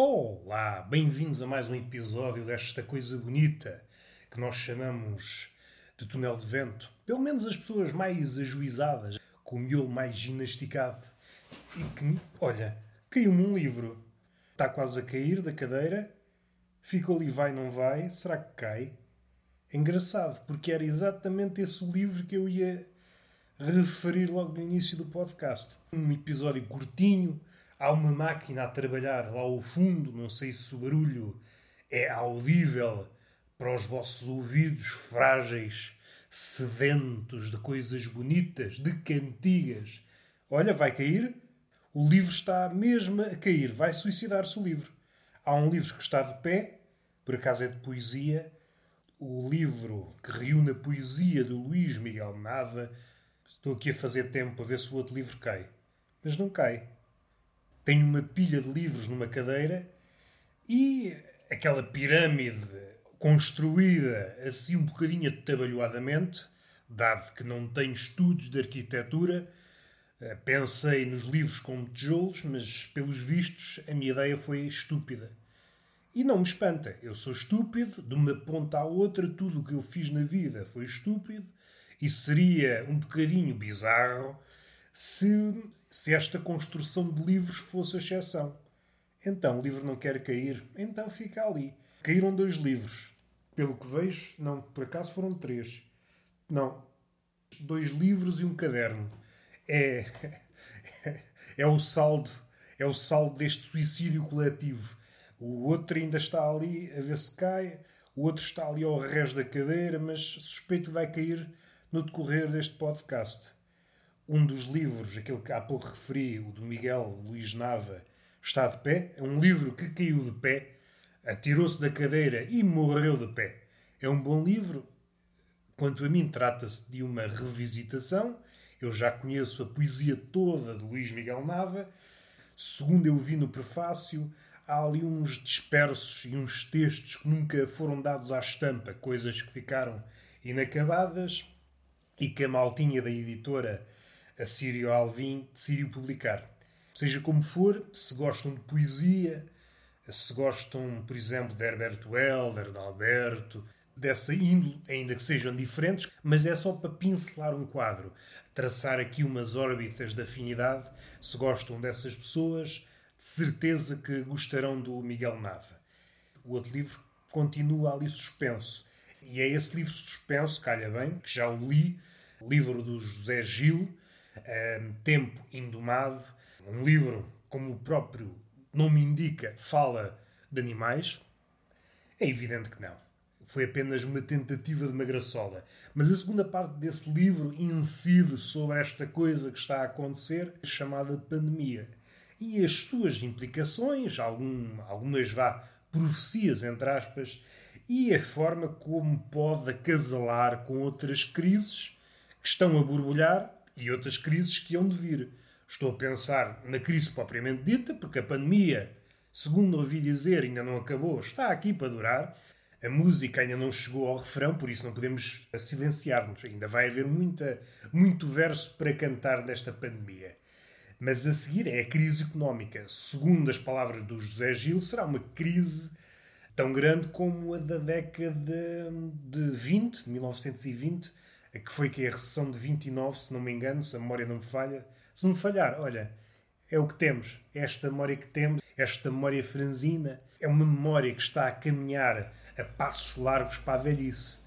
Olá, bem-vindos a mais um episódio desta coisa bonita que nós chamamos de túnel de vento. Pelo menos as pessoas mais ajuizadas, com o miolo mais ginasticado. E que, olha, caiu-me um livro. Está quase a cair da cadeira. Ficou ali, vai, não vai. Será que cai? É engraçado, porque era exatamente esse livro que eu ia referir logo no início do podcast. Um episódio curtinho, há uma máquina a trabalhar lá ao fundo, não sei se o barulho é audível para os vossos ouvidos frágeis, sedentos de coisas bonitas, de cantigas. Olha, vai cair. O livro está mesmo a cair, vai suicidar-se o livro. Há um livro que está de pé, por acaso é de poesia, o livro que reúne a poesia do Luís Miguel Nava. Estou aqui a fazer tempo para ver se o outro livro cai. Mas não cai. Tenho uma pilha de livros numa cadeira e aquela pirâmide construída assim um bocadinho atabalhoadamente, dado que não tenho estudos de arquitetura, eh, pensei nos livros como tijolos, mas pelos vistos a minha ideia foi estúpida. E não me espanta, eu sou estúpido, de uma ponta à outra, tudo o que eu fiz na vida foi estúpido, e seria um bocadinho bizarro se, se esta construção de livros fosse a exceção. Então, o livro não quer cair, então fica ali. Caíram dois livros. Pelo que vejo, não, por acaso foram três. Não, dois livros e um caderno. É, é o saldo, é o saldo deste suicídio coletivo. O outro ainda está ali a ver se cai, o outro está ali ao rés da cadeira, mas suspeito vai cair no decorrer deste podcast. Um dos livros, aquele que há pouco referi, o do Miguel Luís Nava, está de pé. É um livro que caiu de pé, atirou-se da cadeira e morreu de pé. É um bom livro. Quanto a mim, trata-se de uma revisitação. Eu já conheço a poesia toda de Luís Miguel Nava. Segundo eu vi no prefácio, há ali uns dispersos e uns textos que nunca foram dados à estampa, coisas que ficaram inacabadas e que a maltinha da editora a Sírio Alvim decidiu publicar. Seja como for, se gostam de poesia, se gostam, por exemplo, de Herberto Helder, de Alberto, dessa índole, ainda que sejam diferentes, mas é só para pincelar um quadro, traçar aqui umas órbitas de afinidade. Se gostam dessas pessoas, de certeza que gostarão do Miguel Nava. O outro livro continua ali suspenso. E é esse livro suspenso, calha bem, que já o li, livro do José Gil, um, Tempo Indomado, um livro, como o próprio nome indica, fala de animais. É evidente que não. Foi apenas uma tentativa de uma graçola. Mas a segunda parte desse livro incide sobre esta coisa que está a acontecer, chamada pandemia. E as suas implicações, algum, algumas vá profecias, entre aspas, e a forma como pode acasalar com outras crises que estão a borbulhar e outras crises que hão de vir. Estou a pensar na crise propriamente dita, porque a pandemia, segundo ouvi dizer, ainda não acabou, está aqui para durar. A música ainda não chegou ao refrão, por isso não podemos silenciar-nos. Ainda vai haver muita, muito verso para cantar desta pandemia. Mas a seguir é a crise económica. Segundo as palavras do José Gil, será uma crise tão grande como a da década de 20, de 1920, que foi que é a recessão de 29, se não me engano, se a memória não me falha. Se me falhar, olha, é o que temos. Esta memória que temos, esta memória franzina, é uma memória que está a caminhar a passos largos para a velhice.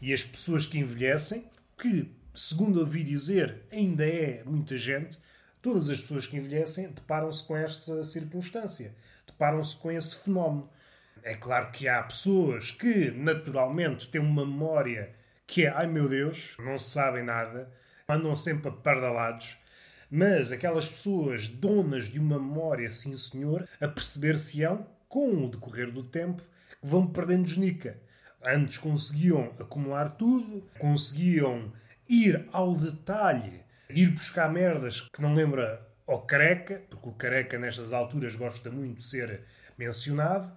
E as pessoas que envelhecem, que, segundo ouvi dizer, ainda é muita gente, todas as pessoas que envelhecem deparam-se com esta circunstância, deparam-se com esse fenómeno. É claro que há pessoas que, naturalmente, têm uma memória que é, ai meu Deus, não sabem nada, andam sempre apardalados, mas aquelas pessoas donas de uma memória, sim senhor, a perceber-se-ão, com o decorrer do tempo, que vão perdendo genica. Antes conseguiam acumular tudo, conseguiam ir ao detalhe, ir buscar merdas que não lembra ao careca, porque o careca nestas alturas gosta muito de ser mencionado,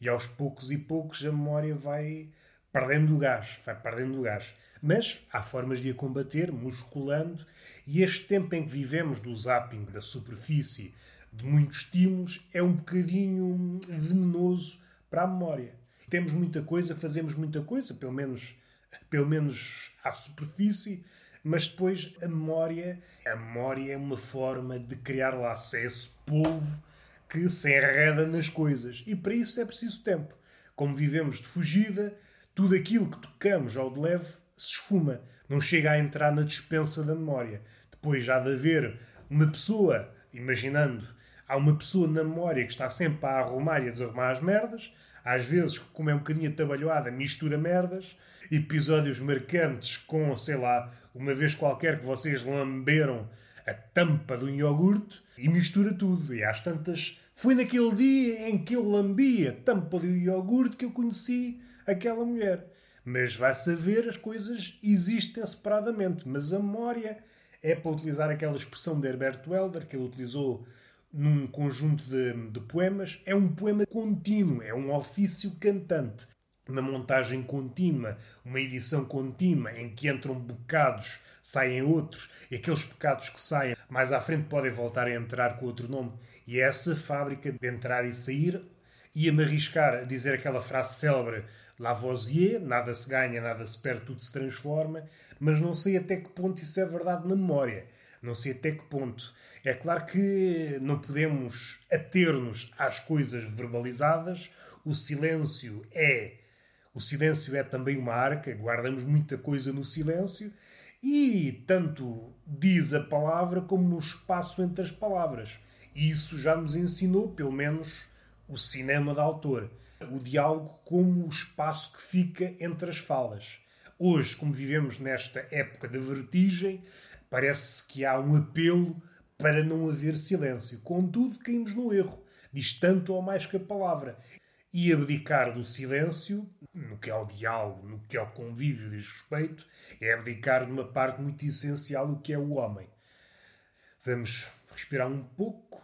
e aos poucos e poucos a memória vai perdendo o gás, vai perdendo o gás. Mas há formas de a combater, musculando, e este tempo em que vivemos do zapping da superfície de muitos estímulos, é um bocadinho venenoso para a memória. Temos muita coisa, fazemos muita coisa, pelo menos, pelo menos à superfície, mas depois a memória, a memória é uma forma de criar laços, é esse polvo que se enreda nas coisas. E para isso é preciso tempo. Como vivemos de fugida, tudo aquilo que tocamos ao de leve se esfuma, não chega a entrar na dispensa da memória. Depois já de haver uma pessoa, imaginando, há uma pessoa na memória que está sempre a arrumar e a desarrumar as merdas, às vezes, como é um bocadinho atabalhoada, mistura merdas, episódios marcantes com, sei lá, uma vez qualquer que vocês lamberam a tampa um iogurte e mistura tudo. E às tantas, foi naquele dia em que eu lambi a tampa do iogurte que eu conheci aquela mulher. Mas vai saber, as coisas existem separadamente. Mas a memória é para utilizar aquela expressão de Herbert Welder que ele utilizou num conjunto de, de poemas. É um poema contínuo, é um ofício cantante uma montagem contínua, uma edição contínua em que entram bocados, saem outros, e aqueles bocados que saem mais à frente podem voltar a entrar com outro nome. E é essa fábrica de entrar e sair ia-me arriscar a dizer aquela frase célebre Lavoisier, nada se ganha, nada se perde, tudo se transforma, mas não sei até que ponto isso é verdade na memória. Não sei até que ponto. É claro que não podemos ater-nos às coisas verbalizadas. O silêncio é o silêncio é também uma arca, guardamos muita coisa no silêncio e tanto diz a palavra como o espaço entre as palavras. E isso já nos ensinou, pelo menos, o cinema da autor. O diálogo como o espaço que fica entre as falas. Hoje, como vivemos nesta época da vertigem, parece que há um apelo para não haver silêncio. Contudo, caímos no erro. Diz tanto ou mais que a palavra e abdicar do silêncio, no que é o diálogo, no que é o convívio diz respeito, é abdicar de uma parte muito essencial do que é o homem. Vamos respirar um pouco,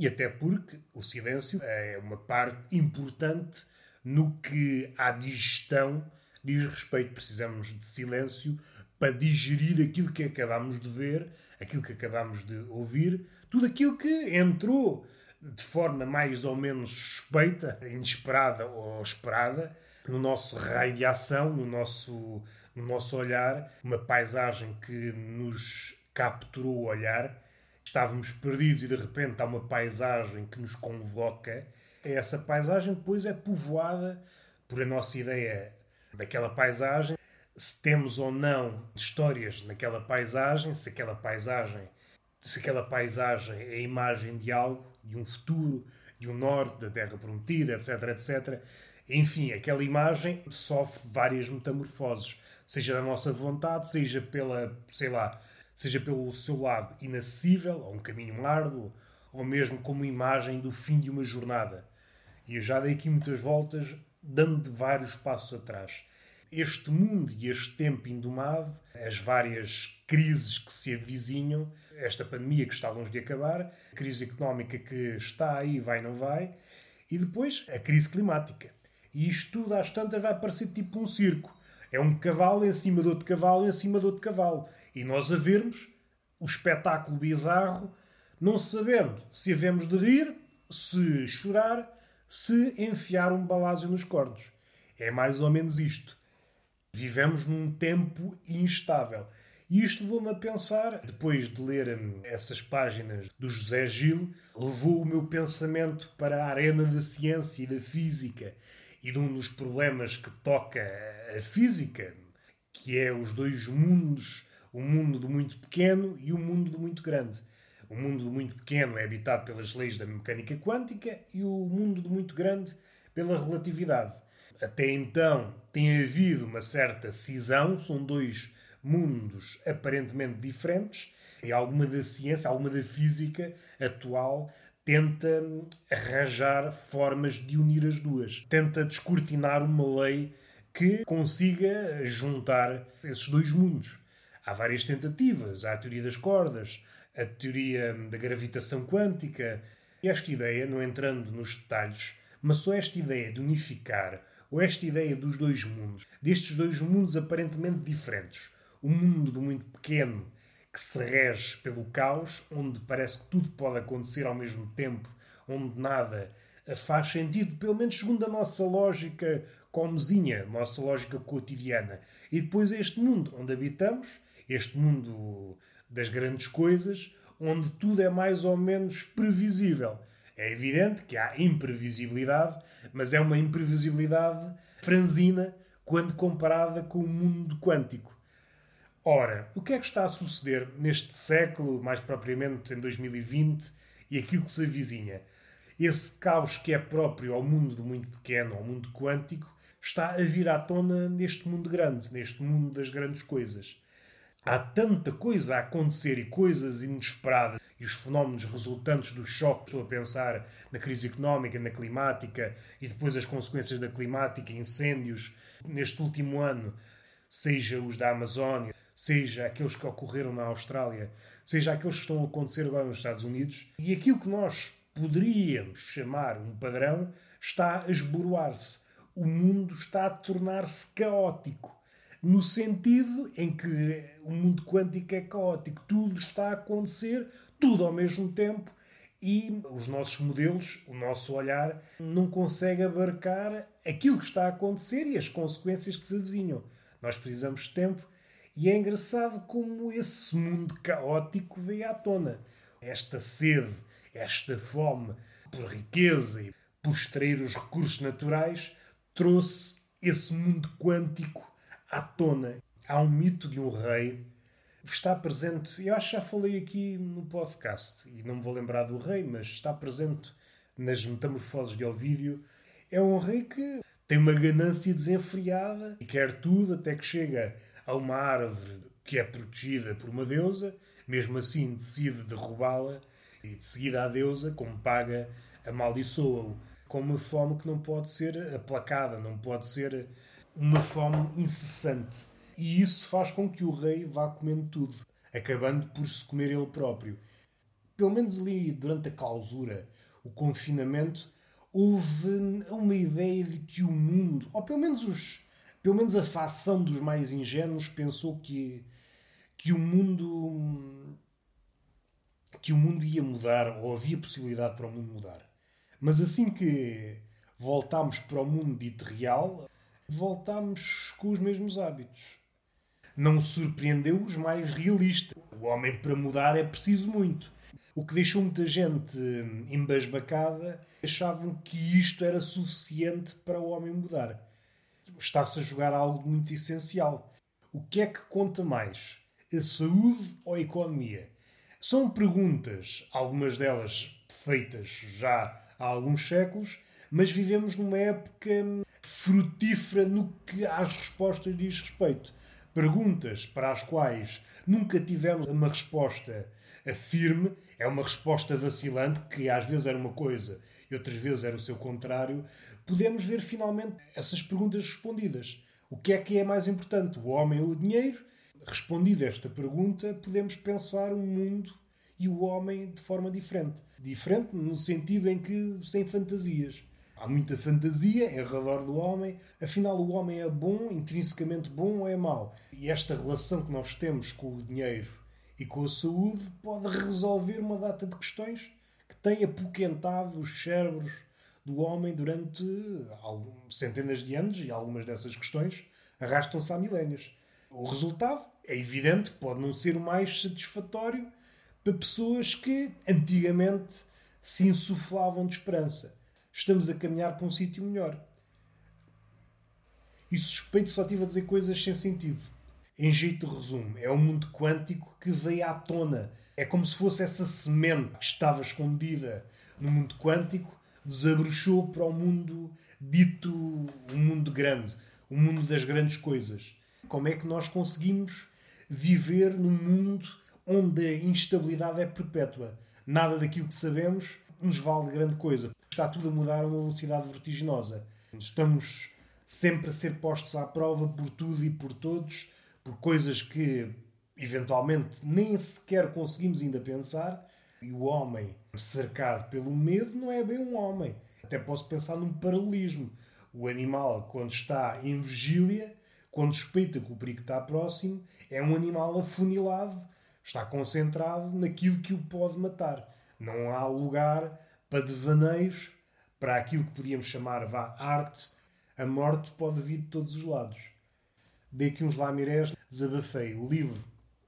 e até porque o silêncio é uma parte importante no que à digestão diz respeito. Precisamos de silêncio para digerir aquilo que acabamos de ver, aquilo que acabamos de ouvir, tudo aquilo que entrou de forma mais ou menos suspeita, inesperada ou esperada, no nosso raio de ação, no nosso, no nosso olhar, uma paisagem que nos capturou o olhar. Estávamos perdidos e de repente há uma paisagem que nos convoca. Essa paisagem depois é povoada por a nossa ideia daquela paisagem, se temos ou não histórias naquela paisagem, se aquela paisagem, se aquela paisagem é a imagem de algo, de um futuro, de um norte, da terra prometida, etc, etc. Enfim, aquela imagem sofre várias metamorfoses, seja da nossa vontade, seja pela, sei lá, seja pelo seu lado inacessível, ou um caminho árduo, ou mesmo como imagem do fim de uma jornada. E eu já dei aqui muitas voltas, dando vários passos atrás. Este mundo e este tempo indomado, as várias crises que se avizinham, esta pandemia que está longe de acabar, a crise económica que está aí, vai não vai, e depois a crise climática. E isto tudo às tantas vai parecer tipo um circo. É um cavalo em cima de outro cavalo em cima de outro cavalo. E nós a vermos o espetáculo bizarro, não sabendo se havemos de rir, se chorar, se enfiar um balásio nos cornos. É mais ou menos isto. Vivemos num tempo instável. E isto levou-me a pensar, depois de ler hum, essas páginas do José Gil, levou o meu pensamento para a arena da ciência e da física e de um dos problemas que toca a física, que é os dois mundos, o mundo do muito pequeno e o mundo do muito grande. O mundo do muito pequeno é habitado pelas leis da mecânica quântica e o mundo do muito grande pela relatividade. Até então tem havido uma certa cisão, são dois mundos aparentemente diferentes, e alguma da ciência, alguma da física atual tenta arranjar formas de unir as duas. Tenta descortinar uma lei que consiga juntar esses dois mundos. Há várias tentativas. Há a teoria das cordas, a teoria da gravitação quântica. E esta ideia, não entrando nos detalhes, mas só esta ideia de unificar, ou esta ideia dos dois mundos, destes dois mundos aparentemente diferentes, o mundo do muito pequeno, que se rege pelo caos, onde parece que tudo pode acontecer ao mesmo tempo, onde nada faz sentido, pelo menos segundo a nossa lógica comezinha, nossa lógica cotidiana. E depois este mundo onde habitamos, este mundo das grandes coisas, onde tudo é mais ou menos previsível. É evidente que há imprevisibilidade, mas é uma imprevisibilidade franzina quando comparada com o mundo quântico. Ora, o que é que está a suceder neste século, mais propriamente em 2020, e aquilo que se avizinha? Esse caos que é próprio ao mundo do muito pequeno, ao mundo quântico, está a vir à tona neste mundo grande, neste mundo das grandes coisas. Há tanta coisa a acontecer e coisas inesperadas e os fenómenos resultantes do choque. Estou a pensar na crise económica, na climática e depois as consequências da climática, incêndios neste último ano, seja os da Amazónia, seja aqueles que ocorreram na Austrália, seja aqueles que estão a acontecer agora nos Estados Unidos. E aquilo que nós poderíamos chamar um padrão está a esboroar-se. O mundo está a tornar-se caótico no sentido em que o mundo quântico é caótico, tudo está a acontecer, tudo ao mesmo tempo, e os nossos modelos, o nosso olhar, não consegue abarcar aquilo que está a acontecer e as consequências que se avizinham. Nós precisamos de tempo e é engraçado como esse mundo caótico veio à tona. Esta sede, esta fome por riqueza e por extrair os recursos naturais trouxe esse mundo quântico à tona. Há um mito de um rei está presente, eu acho que já falei aqui no podcast, e não me vou lembrar do rei, mas está presente nas Metamorfoses de Ovídio. É um rei que tem uma ganância desenfreada e quer tudo até que chega a uma árvore que é protegida por uma deusa, mesmo assim decide derrubá-la e de seguida a deusa, como paga, amaldiçoa-o com uma fome que não pode ser aplacada, não pode ser uma fome incessante. E isso faz com que o rei vá comendo tudo, acabando por se comer ele próprio. Pelo menos ali durante a clausura, o confinamento, houve uma ideia de que o mundo, ou pelo menos os, pelo menos a facção dos mais ingênuos pensou que que o mundo que o mundo ia mudar ou havia possibilidade para o mundo mudar. Mas assim que voltámos para o mundo dito real, voltámos com os mesmos hábitos. Não surpreendeu os mais realistas. O homem para mudar é preciso muito. O que deixou muita gente embasbacada achavam que isto era suficiente para o homem mudar. Está-se a jogar algo muito essencial. O que é que conta mais? A saúde ou a economia? São perguntas, algumas delas feitas já há alguns séculos, mas vivemos numa época frutífera no que às respostas diz respeito. Perguntas para as quais nunca tivemos uma resposta firme, é uma resposta vacilante, que às vezes era uma coisa e outras vezes era o seu contrário, podemos ver finalmente essas perguntas respondidas. O que é que é mais importante, o homem ou o dinheiro? Respondida esta pergunta, podemos pensar um mundo e o homem de forma diferente. Diferente no sentido em que sem fantasias. Há muita fantasia em redor do homem, afinal, o homem é bom, intrinsecamente bom ou é mau? E esta relação que nós temos com o dinheiro e com a saúde pode resolver uma data de questões que têm apoquentado os cérebros do homem durante centenas de anos e algumas dessas questões arrastam-se há milénios. O resultado é evidente, pode não ser o mais satisfatório para pessoas que antigamente se insuflavam de esperança. Estamos a caminhar para um sítio melhor. E suspeito só estive a dizer coisas sem sentido. Em jeito de resumo, é o mundo quântico que veio à tona. É como se fosse essa semente que estava escondida no mundo quântico, desabrochou para o mundo dito o um mundo grande, o um mundo das grandes coisas. Como é que nós conseguimos viver num mundo onde a instabilidade é perpétua? Nada daquilo que sabemos nos vale grande coisa. Está tudo a mudar a uma velocidade vertiginosa. Estamos sempre a ser postos à prova por tudo e por todos, por coisas que eventualmente nem sequer conseguimos ainda pensar. E o homem cercado pelo medo não é bem um homem. Até posso pensar num paralelismo. O animal, quando está em vigília, quando suspeita que o perigo está próximo, é um animal afunilado Está concentrado naquilo que o pode matar. Não há lugar para devaneios, para aquilo que podíamos chamar vá arte. A morte pode vir de todos os lados. Dei aqui uns lamirés, desabafei. O livro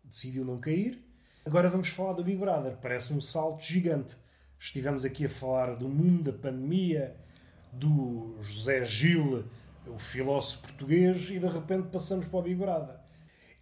decidiu não cair. Agora vamos falar do Big Brother. Parece um salto gigante. Estivemos aqui a falar do mundo da pandemia, do José Gil, o filósofo português, e de repente passamos para o Big Brother.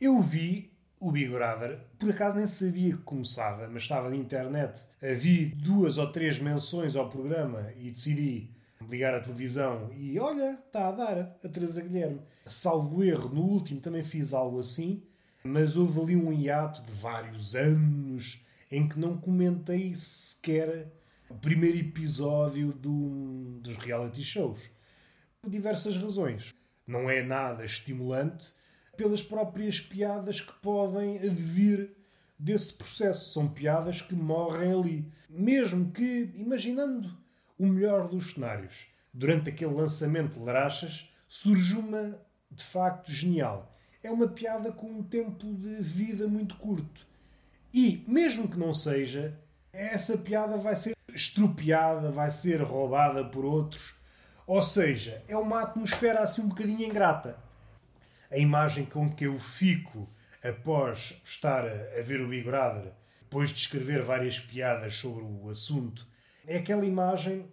Eu vi o Big Brother, por acaso nem sabia que começava, mas estava na internet, vi duas ou três menções ao programa e decidi ligar a televisão e olha, está a dar a Teresa Guilherme. Salvo erro, no último também fiz algo assim, mas houve ali um hiato de vários anos em que não comentei sequer o primeiro episódio do, dos reality shows. Por diversas razões. Não é nada estimulante pelas próprias piadas que podem vir desse processo. São piadas que morrem ali. Mesmo que, imaginando o melhor dos cenários, durante aquele lançamento de Larachas, surge uma de facto genial. É uma piada com um tempo de vida muito curto. E, mesmo que não seja, essa piada vai ser estropiada, vai ser roubada por outros. Ou seja, é uma atmosfera assim um bocadinho ingrata. A imagem com que eu fico após estar a ver o Big Brother, depois de escrever várias piadas sobre o assunto, é aquela imagem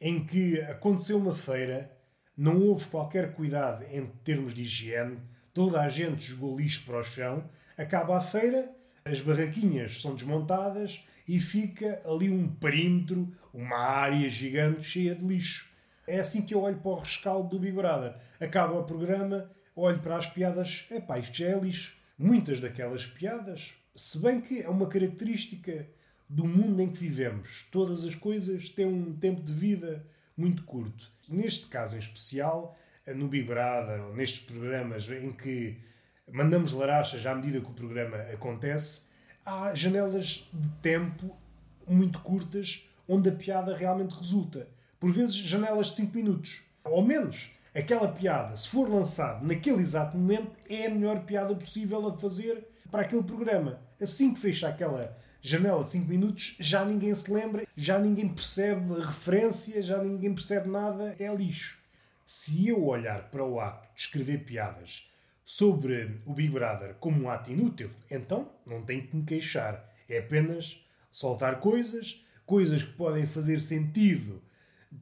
em que aconteceu uma feira, não houve qualquer cuidado em termos de higiene, toda a gente jogou lixo para o chão, acaba a feira, as barraquinhas são desmontadas e fica ali um perímetro, uma área gigante cheia de lixo. É assim que eu olho para o rescaldo do Big Brother. Acaba o programa, olho para as piadas, epá, isto já é lixo. Muitas daquelas piadas, se bem que é uma característica do mundo em que vivemos. Todas as coisas têm um tempo de vida muito curto. Neste caso em especial, no ou nestes programas em que mandamos larachas à medida que o programa acontece, há janelas de tempo muito curtas onde a piada realmente resulta. Por vezes, janelas de 5 minutos. Ou menos, aquela piada, se for lançada naquele exato momento, é a melhor piada possível a fazer para aquele programa. Assim que fecha aquela janela de 5 minutos, já ninguém se lembra, já ninguém percebe a referência, já ninguém percebe nada, é lixo. Se eu olhar para o ato de escrever piadas sobre o Big Brother como um ato inútil, então não tenho que me queixar. É apenas soltar coisas, coisas que podem fazer sentido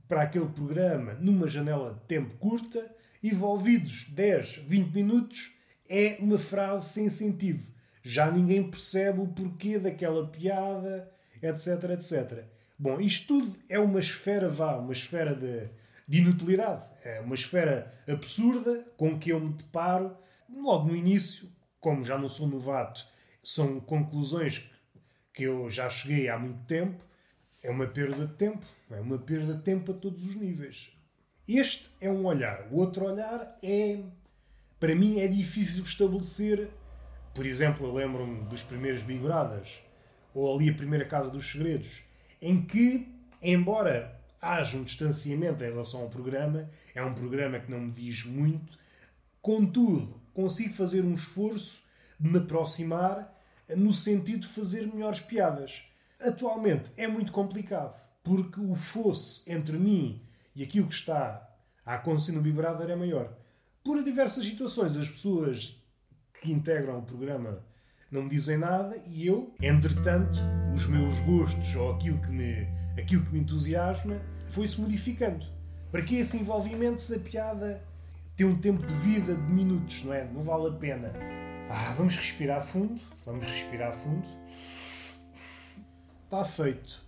para aquele programa numa janela de tempo curta, envolvidos 10, 20 minutos, é uma frase sem sentido. Já ninguém percebe o porquê daquela piada, etc, etc. Bom, isto tudo é uma esfera, vá, uma esfera de, de inutilidade. É uma esfera absurda com que eu me deparo logo no início, como já não sou novato, são conclusões que eu já cheguei há muito tempo. É uma perda de tempo, é uma perda de tempo a todos os níveis. Este é um olhar. O outro olhar é, para mim, é difícil estabelecer. Por exemplo, eu lembro-me dos primeiros Big Brothers, ou ali a primeira Casa dos Segredos, em que, embora haja um distanciamento em relação ao programa, é um programa que não me diz muito, contudo, consigo fazer um esforço de me aproximar no sentido de fazer melhores piadas. Atualmente é muito complicado, porque o fosse entre mim e aquilo que está a acontecer no Big Brother é maior. Por diversas situações, as pessoas que integram o programa não me dizem nada e eu, entretanto, os meus gostos ou aquilo que me, aquilo que me entusiasma foi-se modificando. Para que esse envolvimento se a piada tem um tempo de vida de minutos, não é? Não vale a pena. Ah, vamos respirar fundo, vamos respirar fundo. Está feito.